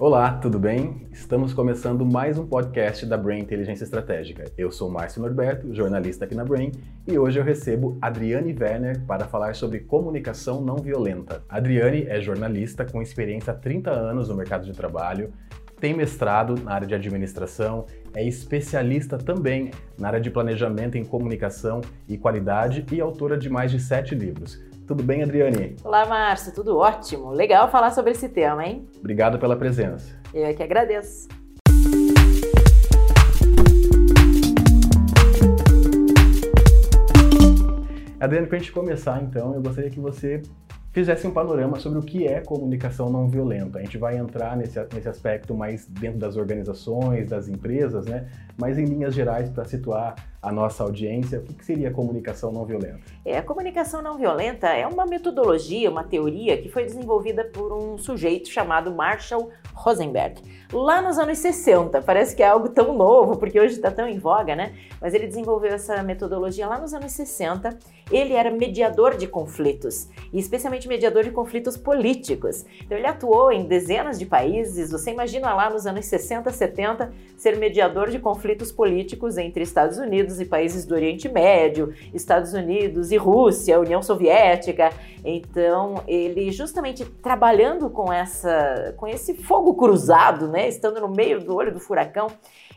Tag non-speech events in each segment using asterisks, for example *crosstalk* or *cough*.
Olá, tudo bem? Estamos começando mais um podcast da Brain Inteligência Estratégica. Eu sou Márcio Norberto, jornalista aqui na Brain, e hoje eu recebo Adriane Werner para falar sobre comunicação não violenta. Adriane é jornalista com experiência há 30 anos no mercado de trabalho, tem mestrado na área de administração, é especialista também na área de planejamento em comunicação e qualidade e autora de mais de sete livros. Tudo bem, Adriane? Olá, Márcio, tudo ótimo. Legal falar sobre esse tema, hein? Obrigado pela presença. Eu é que agradeço. Adriane, para a gente começar, então, eu gostaria que você fizesse um panorama sobre o que é comunicação não violenta. A gente vai entrar nesse, nesse aspecto mais dentro das organizações, das empresas, né? Mas em linhas gerais, para situar a nossa audiência, o que seria comunicação não violenta? É, a comunicação não violenta é uma metodologia, uma teoria que foi desenvolvida por um sujeito chamado Marshall Rosenberg, lá nos anos 60. Parece que é algo tão novo, porque hoje está tão em voga, né? Mas ele desenvolveu essa metodologia lá nos anos 60. Ele era mediador de conflitos, e especialmente mediador de conflitos políticos. Então ele atuou em dezenas de países. Você imagina lá nos anos 60, 70 ser mediador de conflitos políticos entre Estados Unidos e países do Oriente Médio, Estados Unidos e Rússia, União Soviética. Então, ele justamente trabalhando com essa com esse fogo cruzado, né, estando no meio do olho do furacão,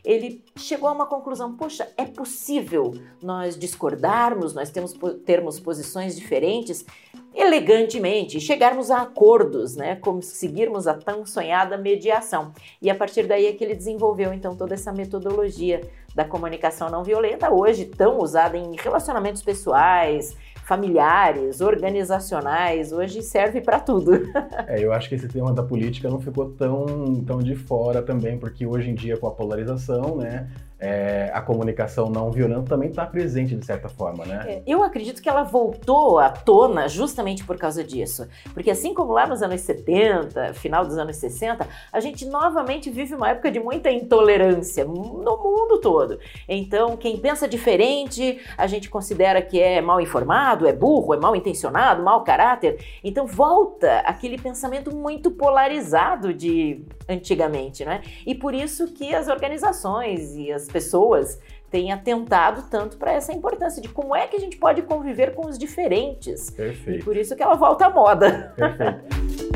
ele chegou a uma conclusão: poxa, é possível nós discordarmos, nós temos termos posições diferentes elegantemente, chegarmos a acordos, né, conseguirmos a tão sonhada mediação. E a partir daí é que ele desenvolveu então toda essa metodologia da comunicação não violenta, hoje tão usada em relacionamentos pessoais, familiares, organizacionais, hoje serve para tudo. *laughs* é, eu acho que esse tema da política não ficou tão, tão de fora também, porque hoje em dia com a polarização, né, é, a comunicação não violenta também está presente de certa forma, né? É, eu acredito que ela voltou à tona justamente por causa disso. Porque assim como lá nos anos 70, final dos anos 60, a gente novamente vive uma época de muita intolerância no mundo todo. Então, quem pensa diferente, a gente considera que é mal informado, é burro, é mal intencionado, mau caráter. Então, volta aquele pensamento muito polarizado de antigamente, né? E por isso que as organizações e as pessoas têm atentado tanto para essa importância de como é que a gente pode conviver com os diferentes. Perfeito. E por isso que ela volta à moda. Perfeito.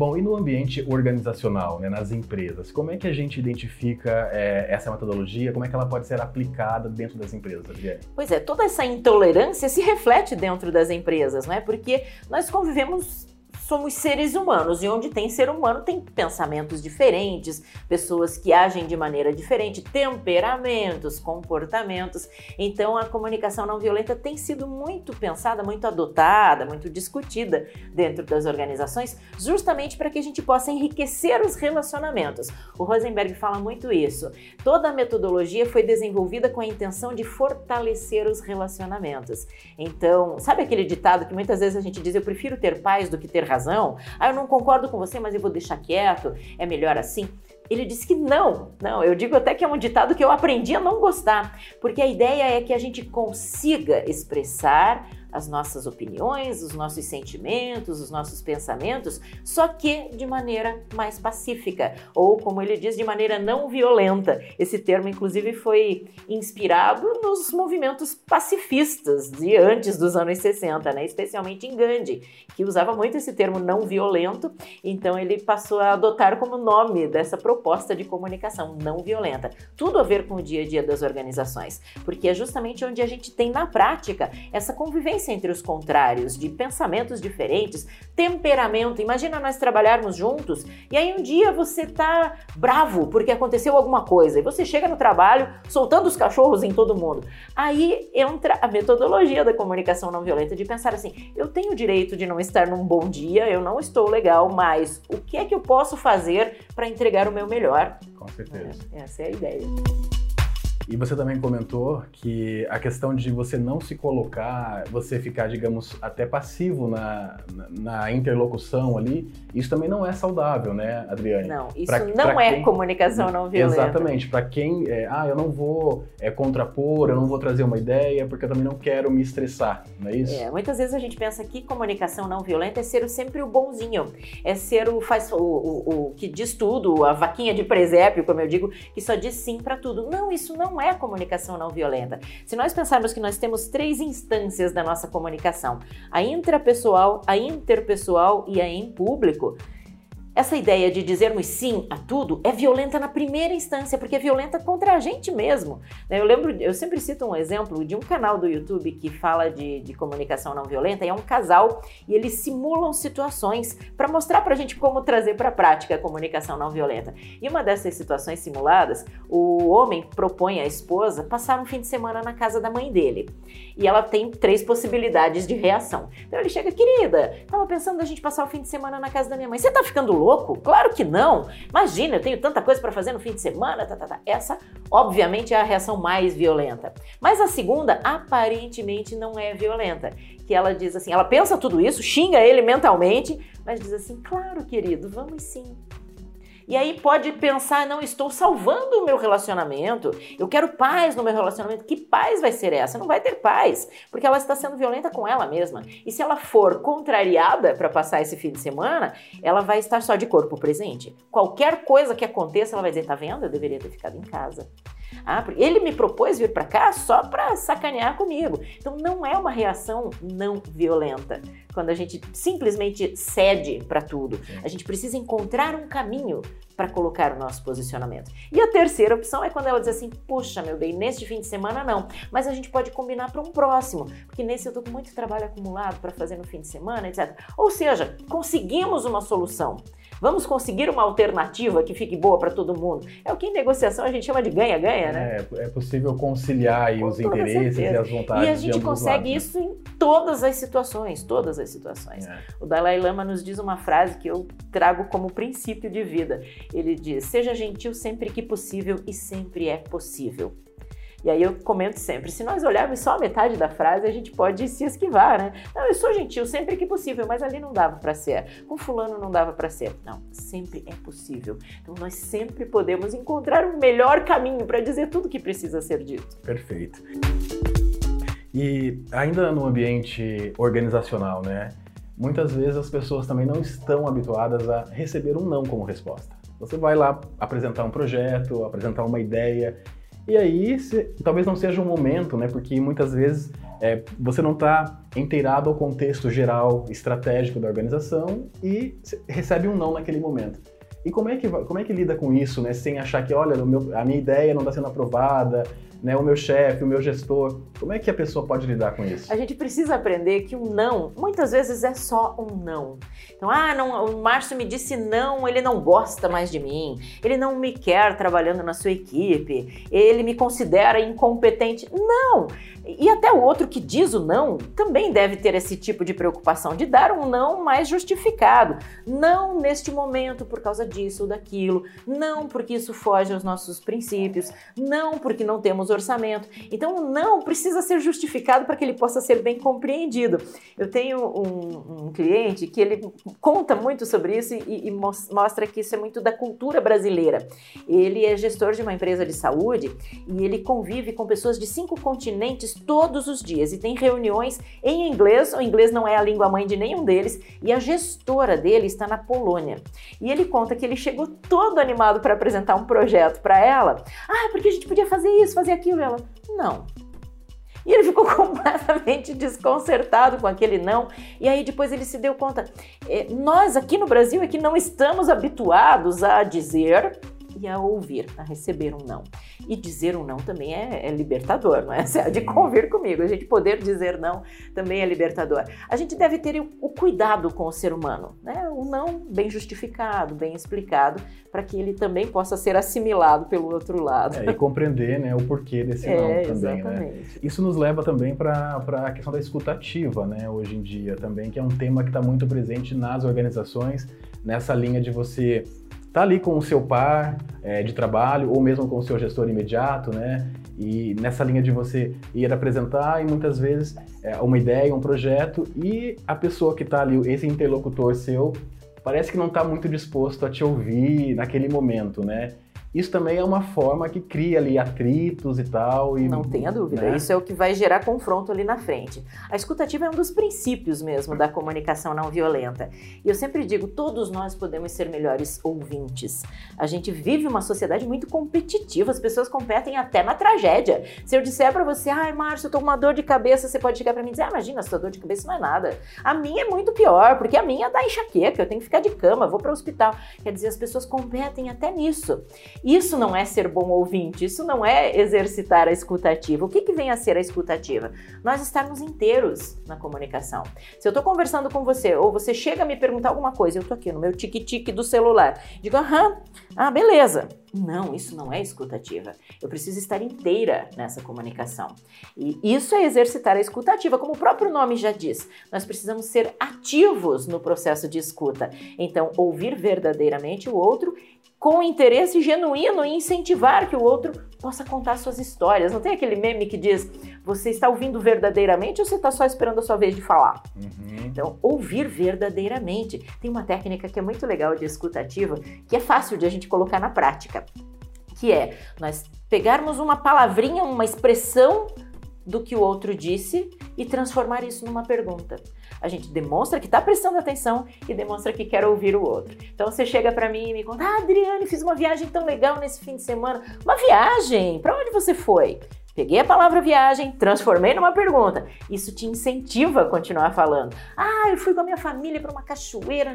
Bom, e no ambiente organizacional, né, nas empresas, como é que a gente identifica é, essa metodologia? Como é que ela pode ser aplicada dentro das empresas, Adriane? Pois é, toda essa intolerância se reflete dentro das empresas, não é? Porque nós convivemos somos seres humanos e onde tem ser humano tem pensamentos diferentes, pessoas que agem de maneira diferente, temperamentos, comportamentos. Então a comunicação não violenta tem sido muito pensada, muito adotada, muito discutida dentro das organizações, justamente para que a gente possa enriquecer os relacionamentos. O Rosenberg fala muito isso. Toda a metodologia foi desenvolvida com a intenção de fortalecer os relacionamentos. Então, sabe aquele ditado que muitas vezes a gente diz eu prefiro ter paz do que ter razão? Razão. Ah, eu não concordo com você, mas eu vou deixar quieto. É melhor assim. Ele disse que não, não, eu digo até que é um ditado que eu aprendi a não gostar, porque a ideia é que a gente consiga expressar as nossas opiniões, os nossos sentimentos, os nossos pensamentos, só que de maneira mais pacífica, ou como ele diz, de maneira não violenta. Esse termo, inclusive, foi inspirado nos movimentos pacifistas de antes dos anos 60, né? especialmente em Gandhi, que usava muito esse termo não violento, então ele passou a adotar como nome dessa proposta de comunicação não violenta. Tudo a ver com o dia a dia das organizações, porque é justamente onde a gente tem na prática essa convivência entre os contrários, de pensamentos diferentes, temperamento. Imagina nós trabalharmos juntos e aí um dia você tá bravo porque aconteceu alguma coisa e você chega no trabalho soltando os cachorros em todo mundo. Aí entra a metodologia da comunicação não violenta de pensar assim: eu tenho o direito de não estar num bom dia, eu não estou legal, mas o que é que eu posso fazer para entregar o meu melhor? Com certeza. É, essa é a ideia. E você também comentou que a questão de você não se colocar, você ficar, digamos, até passivo na, na, interlocução ali, isso também não é saudável, né, Adriane? Não, isso pra, não pra é quem... comunicação não violenta. Exatamente. Para quem, é, ah, eu não vou é, contrapor, eu não vou trazer uma ideia, porque eu também não quero me estressar, não é isso? É, muitas vezes a gente pensa que comunicação não violenta é ser sempre o bonzinho, é ser o faz o, o, o que diz tudo, a vaquinha de presépio, como eu digo, que só diz sim para tudo. Não, isso não é comunicação não violenta. Se nós pensarmos que nós temos três instâncias da nossa comunicação: a intrapessoal, a interpessoal e a em público, essa ideia de dizermos sim a tudo é violenta na primeira instância, porque é violenta contra a gente mesmo. Né? Eu lembro, eu sempre cito um exemplo de um canal do YouTube que fala de, de comunicação não violenta, e é um casal e eles simulam situações para mostrar para a gente como trazer para a prática a comunicação não violenta. E uma dessas situações simuladas, o homem propõe à esposa passar um fim de semana na casa da mãe dele. E ela tem três possibilidades de reação. Então ele chega, querida, tava pensando a gente passar o fim de semana na casa da minha mãe. Você tá ficando louco? Claro que não. Imagina, eu tenho tanta coisa para fazer no fim de semana. Tá, tá, tá. Essa, obviamente, é a reação mais violenta. Mas a segunda, aparentemente, não é violenta. Que ela diz assim, ela pensa tudo isso, xinga ele mentalmente, mas diz assim, claro, querido, vamos sim. E aí pode pensar, não, estou salvando o meu relacionamento, eu quero paz no meu relacionamento. Que paz vai ser essa? Não vai ter paz, porque ela está sendo violenta com ela mesma. E se ela for contrariada para passar esse fim de semana, ela vai estar só de corpo presente. Qualquer coisa que aconteça, ela vai dizer: tá vendo? Eu deveria ter ficado em casa. Ah, ele me propôs vir para cá só para sacanear comigo. Então não é uma reação não violenta. Quando a gente simplesmente cede para tudo, a gente precisa encontrar um caminho para colocar o nosso posicionamento. E a terceira opção é quando ela diz assim: "Puxa, meu bem, neste fim de semana não, mas a gente pode combinar para um próximo, porque nesse eu tô com muito trabalho acumulado para fazer no fim de semana, etc". Ou seja, conseguimos uma solução. Vamos conseguir uma alternativa que fique boa para todo mundo. É o que em negociação a gente chama de ganha-ganha, né? É, é possível conciliar os interesses certeza. e as vontades. E a gente consegue lados, né? isso em todas as situações, todas as situações. É. O Dalai Lama nos diz uma frase que eu trago como princípio de vida. Ele diz: seja gentil sempre que possível e sempre é possível. E aí eu comento sempre, se nós olharmos só a metade da frase, a gente pode se esquivar, né? Não, eu sou gentil sempre que possível, mas ali não dava para ser. Com fulano não dava para ser. Não, sempre é possível. Então nós sempre podemos encontrar um melhor caminho para dizer tudo que precisa ser dito. Perfeito. E ainda no ambiente organizacional, né? Muitas vezes as pessoas também não estão habituadas a receber um não como resposta. Você vai lá apresentar um projeto, apresentar uma ideia e aí, se, talvez não seja um momento, né? Porque muitas vezes é, você não está inteirado ao contexto geral, estratégico da organização e recebe um não naquele momento. E como é que, como é que lida com isso, né? Sem achar que, olha, meu, a minha ideia não está sendo aprovada, né, o meu chefe, o meu gestor. Como é que a pessoa pode lidar com isso? A gente precisa aprender que um não, muitas vezes é só um não. Então, ah, não, o Márcio me disse não, ele não gosta mais de mim, ele não me quer trabalhando na sua equipe, ele me considera incompetente. Não! E até o outro que diz o não também deve ter esse tipo de preocupação de dar um não mais justificado. Não neste momento por causa disso ou daquilo, não porque isso foge aos nossos princípios, não porque não temos orçamento. Então não precisa ser justificado para que ele possa ser bem compreendido. Eu tenho um, um cliente que ele conta muito sobre isso e, e mostra que isso é muito da cultura brasileira. Ele é gestor de uma empresa de saúde e ele convive com pessoas de cinco continentes todos os dias e tem reuniões em inglês. O inglês não é a língua mãe de nenhum deles e a gestora dele está na Polônia. E ele conta que ele chegou todo animado para apresentar um projeto para ela. Ah, porque a gente podia fazer isso, fazer aquilo. E ela, não. E ele ficou *laughs* completamente desconcertado com aquele não. E aí depois ele se deu conta: é, nós aqui no Brasil é que não estamos habituados a dizer e a ouvir, a receber um não. E dizer um não também é, é libertador, não é? *laughs* Você há de convir comigo. A gente poder dizer não também é libertador. A gente deve ter o, o cuidado com o ser humano, né? O não bem justificado, bem explicado, para que ele também possa ser assimilado pelo outro lado. É, e compreender né, o porquê desse é, não também. Né? Exatamente. Né? Isso nos leva também para a questão da escutativa, né? Hoje em dia também, que é um tema que está muito presente nas organizações, nessa linha de você tá ali com o seu par é, de trabalho ou mesmo com o seu gestor imediato, né? E nessa linha de você ir apresentar e muitas vezes é, uma ideia, um projeto e a pessoa que está ali, esse interlocutor seu, parece que não está muito disposto a te ouvir naquele momento, né? Isso também é uma forma que cria ali atritos e tal. E, não tenha dúvida, né? isso é o que vai gerar confronto ali na frente. A escutativa é um dos princípios mesmo da comunicação não violenta. E eu sempre digo, todos nós podemos ser melhores ouvintes. A gente vive uma sociedade muito competitiva, as pessoas competem até na tragédia. Se eu disser para você, ai Márcio, eu tô com uma dor de cabeça, você pode chegar para mim e dizer, ah, imagina, sua dor de cabeça não é nada. A minha é muito pior, porque a minha dá enxaqueca, eu tenho que ficar de cama, vou para o hospital. Quer dizer, as pessoas competem até nisso. Isso não é ser bom ouvinte, isso não é exercitar a escutativa. O que, que vem a ser a escutativa? Nós estarmos inteiros na comunicação. Se eu estou conversando com você, ou você chega a me perguntar alguma coisa, eu estou aqui no meu tique-tique do celular, digo, aham, ah, beleza. Não, isso não é escutativa. Eu preciso estar inteira nessa comunicação. E isso é exercitar a escutativa, como o próprio nome já diz. Nós precisamos ser ativos no processo de escuta. Então, ouvir verdadeiramente o outro com interesse genuíno e incentivar que o outro possa contar suas histórias. Não tem aquele meme que diz: você está ouvindo verdadeiramente ou você está só esperando a sua vez de falar? Uhum. Então, ouvir verdadeiramente. Tem uma técnica que é muito legal de escutativa, que é fácil de a gente colocar na prática, que é nós pegarmos uma palavrinha, uma expressão do que o outro disse e transformar isso numa pergunta. A gente demonstra que está prestando atenção e demonstra que quer ouvir o outro. Então você chega para mim e me conta: Ah, Adriane, fiz uma viagem tão legal nesse fim de semana. Uma viagem? Para onde você foi? Peguei a palavra viagem, transformei numa pergunta. Isso te incentiva a continuar falando. Ah, eu fui com a minha família para uma cachoeira.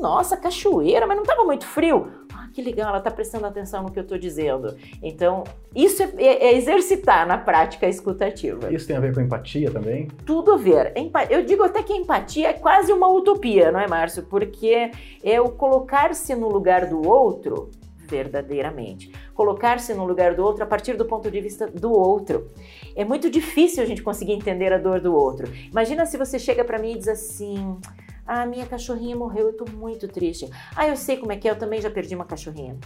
Nossa, cachoeira, mas não estava muito frio. Que legal, ela está prestando atenção no que eu estou dizendo. Então, isso é, é, é, exercitar na prática a escutativa. Isso tem a ver com empatia também? Tudo a ver. Eu digo até que a empatia é quase uma utopia, não é, Márcio? Porque é o colocar-se no lugar do outro verdadeiramente. Colocar-se no lugar do outro a partir do ponto de vista do outro. É muito difícil a gente conseguir entender a dor do outro. Imagina se você chega para mim e diz assim: "Ah, minha cachorrinha morreu, eu tô muito triste". "Ah, eu sei como é que é, eu também já perdi uma cachorrinha".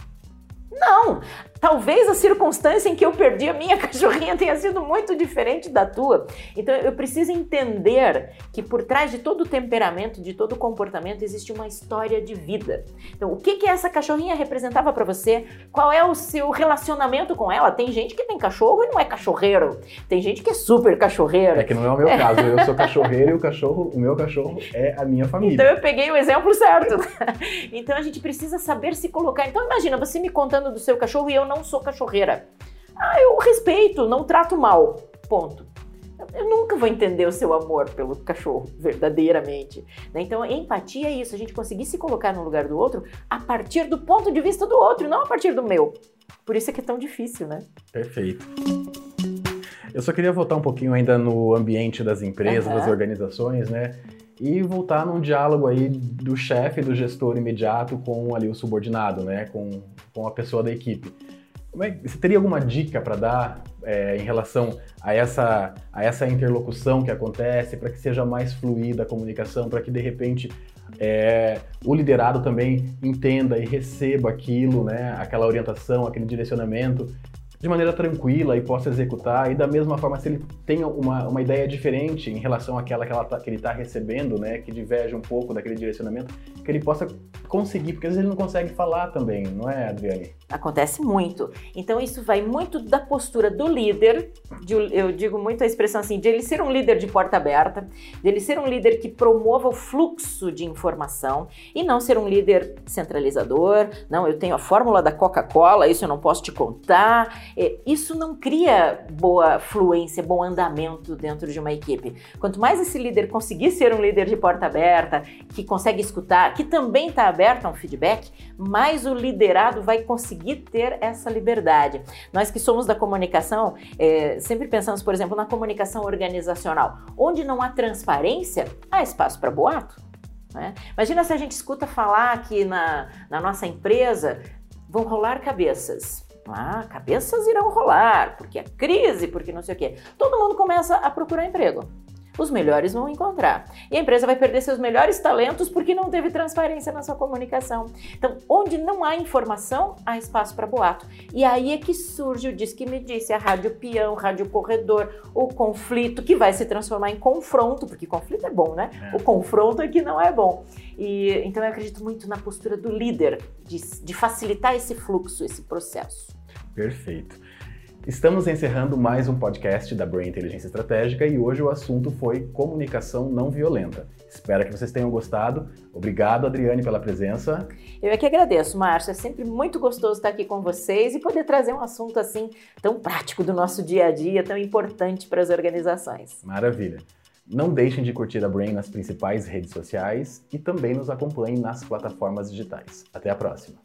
Não! Talvez a circunstância em que eu perdi a minha *laughs* cachorrinha tenha sido muito diferente da tua. Então eu preciso entender que por trás de todo o temperamento, de todo o comportamento, existe uma história de vida. Então, o que que essa cachorrinha representava para você? Qual é o seu relacionamento com ela? Tem gente que tem cachorro e não é cachorreiro. Tem gente que é super cachorreiro. É que não é o meu caso. Eu sou cachorreiro e o cachorro, o meu cachorro é a minha família. Então eu peguei o exemplo certo. *laughs* então a gente precisa saber se colocar. Então imagina você me contando do seu cachorro e eu não sou cachorreira. Ah, eu respeito, não trato mal. Ponto. Eu nunca vou entender o seu amor pelo cachorro, verdadeiramente. Né? Então, empatia é isso, a gente conseguir se colocar no lugar do outro a partir do ponto de vista do outro, não a partir do meu. Por isso é que é tão difícil, né? Perfeito. Eu só queria voltar um pouquinho ainda no ambiente das empresas, uhum. das organizações, né? E voltar num diálogo aí do chefe, do gestor imediato com ali o subordinado, né, com, com a pessoa da equipe. É, você teria alguma dica para dar é, em relação a essa, a essa interlocução que acontece, para que seja mais fluida a comunicação, para que de repente é, o liderado também entenda e receba aquilo, né, aquela orientação, aquele direcionamento de maneira tranquila e possa executar, e da mesma forma, se ele tem uma, uma ideia diferente em relação àquela que, ela tá, que ele está recebendo, né, que diverge um pouco daquele direcionamento, que ele possa conseguir, porque às vezes ele não consegue falar também, não é, Adriane? Acontece muito. Então isso vai muito da postura do líder, de, eu digo muito a expressão assim, de ele ser um líder de porta aberta, de ele ser um líder que promova o fluxo de informação e não ser um líder centralizador, não, eu tenho a fórmula da Coca-Cola, isso eu não posso te contar, é, isso não cria boa fluência, bom andamento dentro de uma equipe. Quanto mais esse líder conseguir ser um líder de porta aberta, que consegue escutar, que também está aberto a um feedback, mais o liderado vai conseguir ter essa liberdade. Nós que somos da comunicação, é, sempre pensamos, por exemplo, na comunicação organizacional. Onde não há transparência, há espaço para boato. Né? Imagina se a gente escuta falar que na, na nossa empresa vão rolar cabeças. Ah, cabeças irão rolar, porque a crise, porque não sei o quê. Todo mundo começa a procurar emprego. Os melhores vão encontrar. E a empresa vai perder seus melhores talentos porque não teve transparência na sua comunicação. Então, onde não há informação, há espaço para boato. E aí é que surge o Diz que me disse, a rádio peão, rádio corredor, o conflito, que vai se transformar em confronto, porque conflito é bom, né? É. O confronto é que não é bom. E então eu acredito muito na postura do líder, de, de facilitar esse fluxo, esse processo. Perfeito. Estamos encerrando mais um podcast da Brain Inteligência Estratégica e hoje o assunto foi comunicação não violenta. Espero que vocês tenham gostado. Obrigado, Adriane, pela presença. Eu é que agradeço, Márcio. É sempre muito gostoso estar aqui com vocês e poder trazer um assunto assim tão prático do nosso dia a dia, tão importante para as organizações. Maravilha. Não deixem de curtir a Brain nas principais redes sociais e também nos acompanhem nas plataformas digitais. Até a próxima!